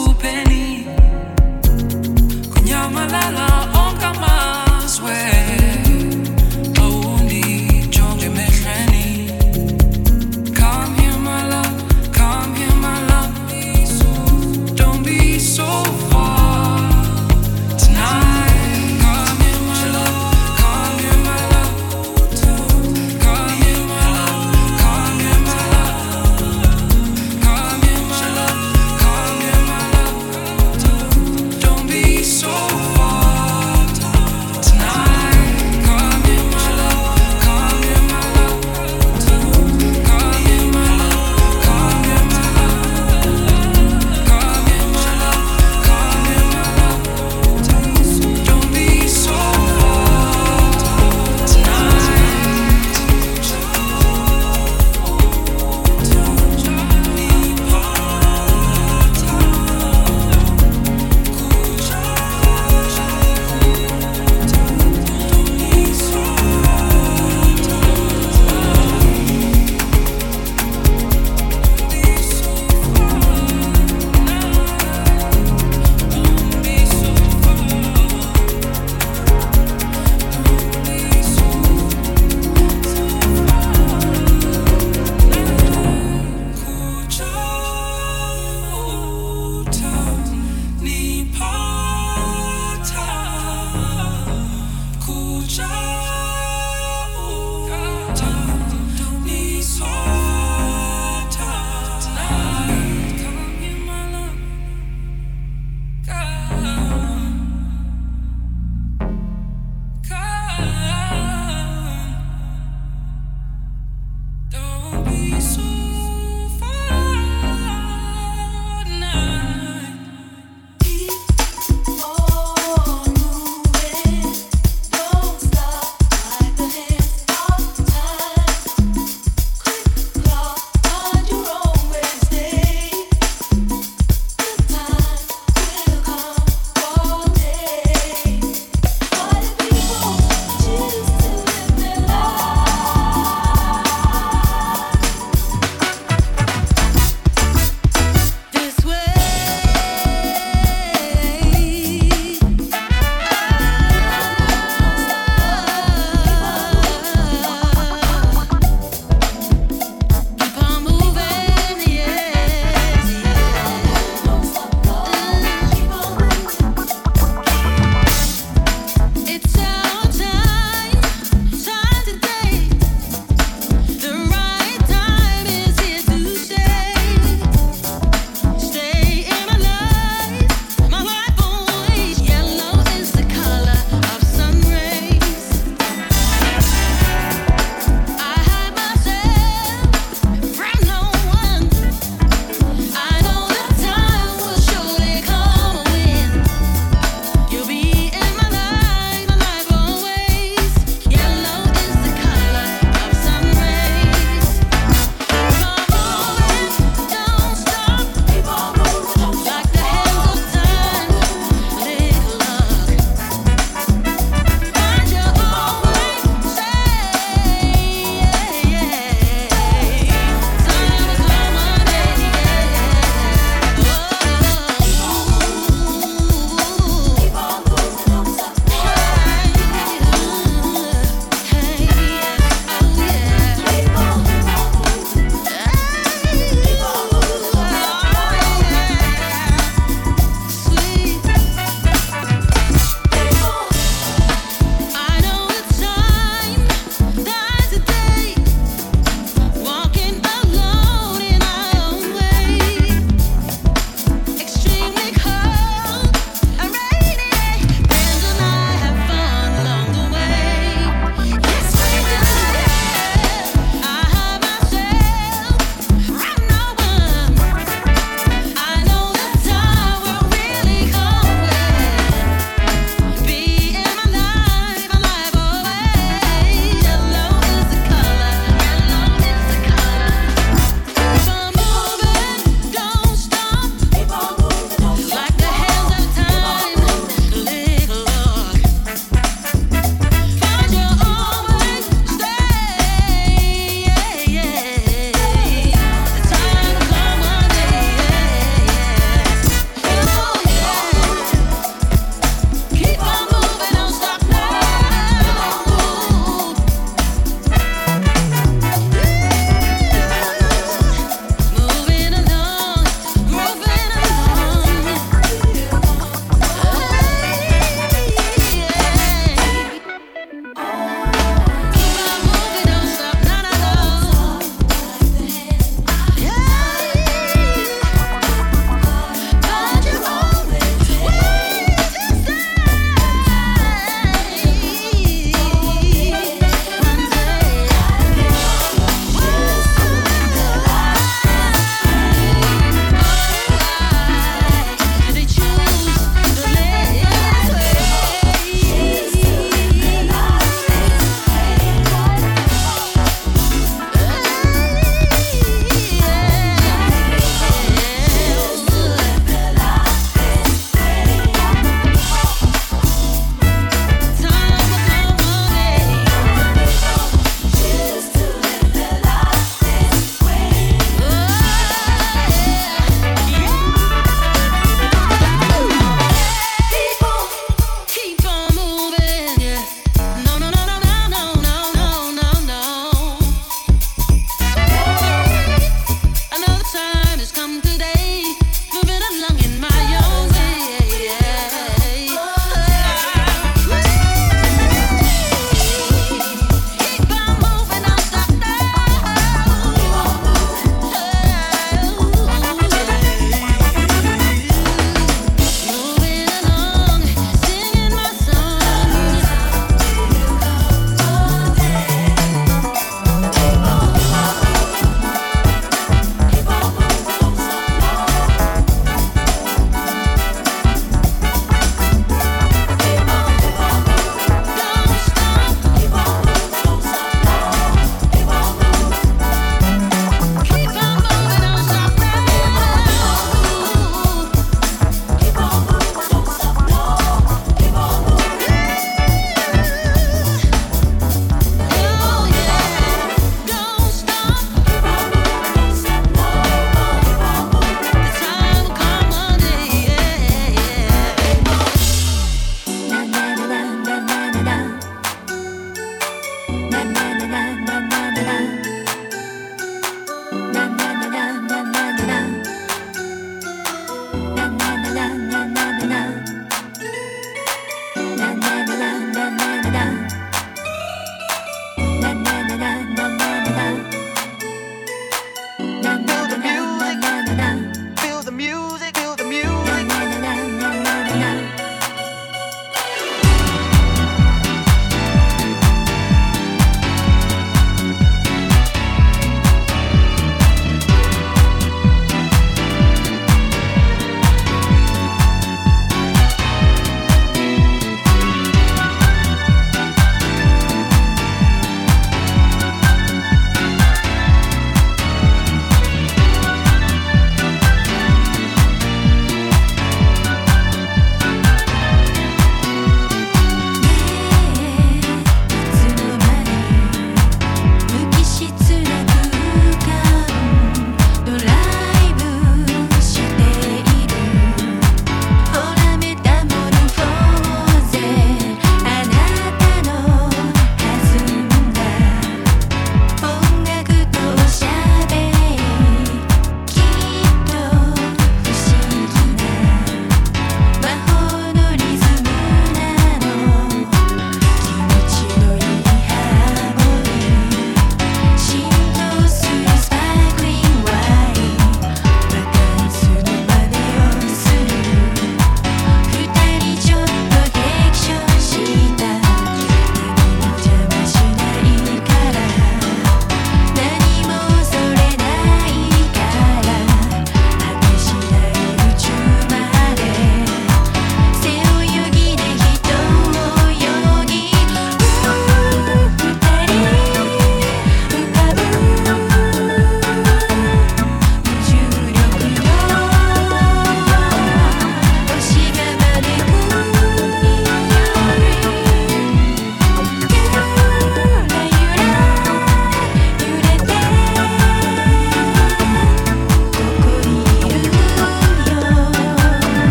corpo pelinho.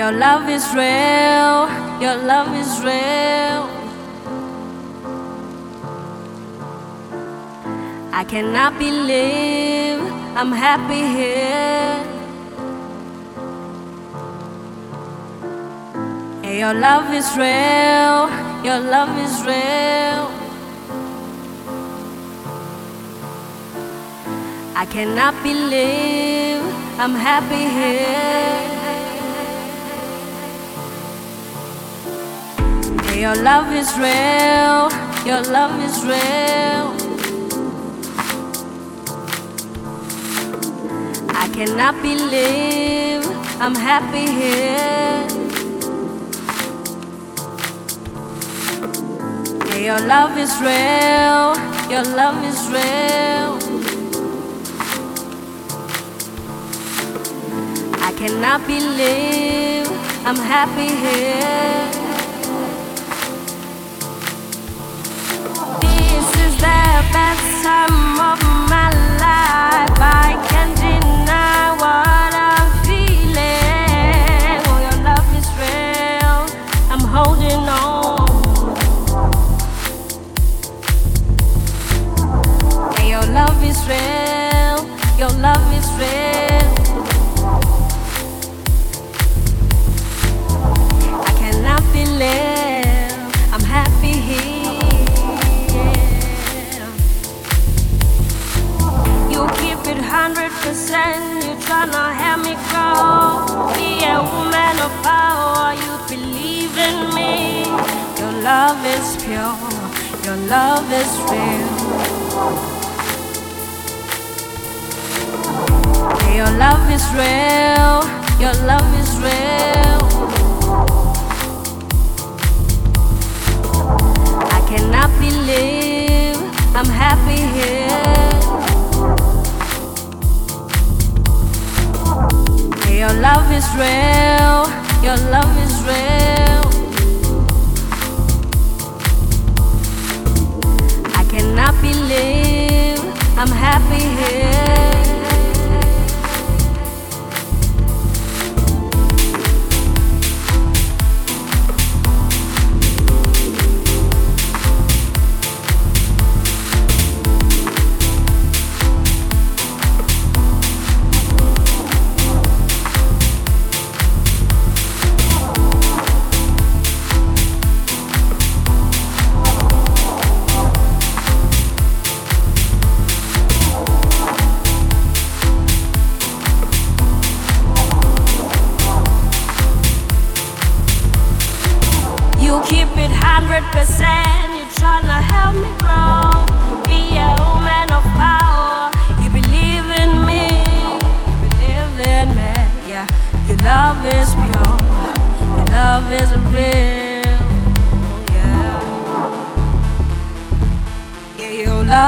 Your love is real, your love is real. I cannot believe I'm happy here. Your love is real, your love is real. I cannot believe I'm happy here. your love is real, your love is real. I cannot believe I'm happy here. Your love is real, your love is real. I cannot believe I'm happy here. Time of my life. I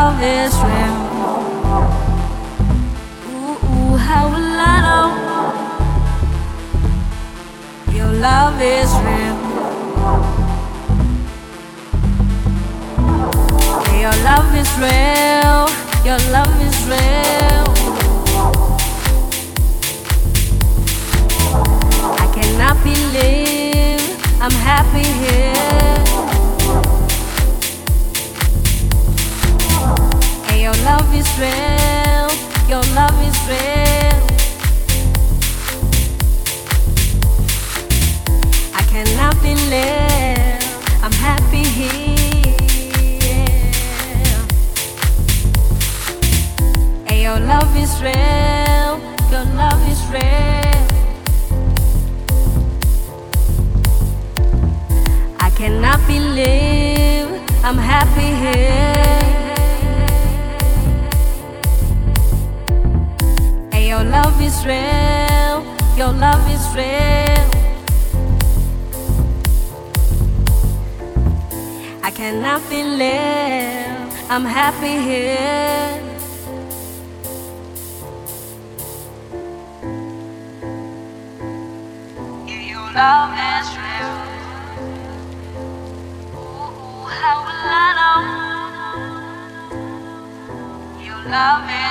Love is real. Ooh, ooh, how will I know? Your love is real. Your love is real. Your love is real. I cannot believe I'm happy here. Your love is real. Your love is real. I cannot believe I'm happy here. And your love is real. Your love is real. I cannot believe I'm happy here. Your love is real. Your love is real. I cannot feel believe I'm happy here. Yeah, your love is real. Ooh, how will I know? Your love is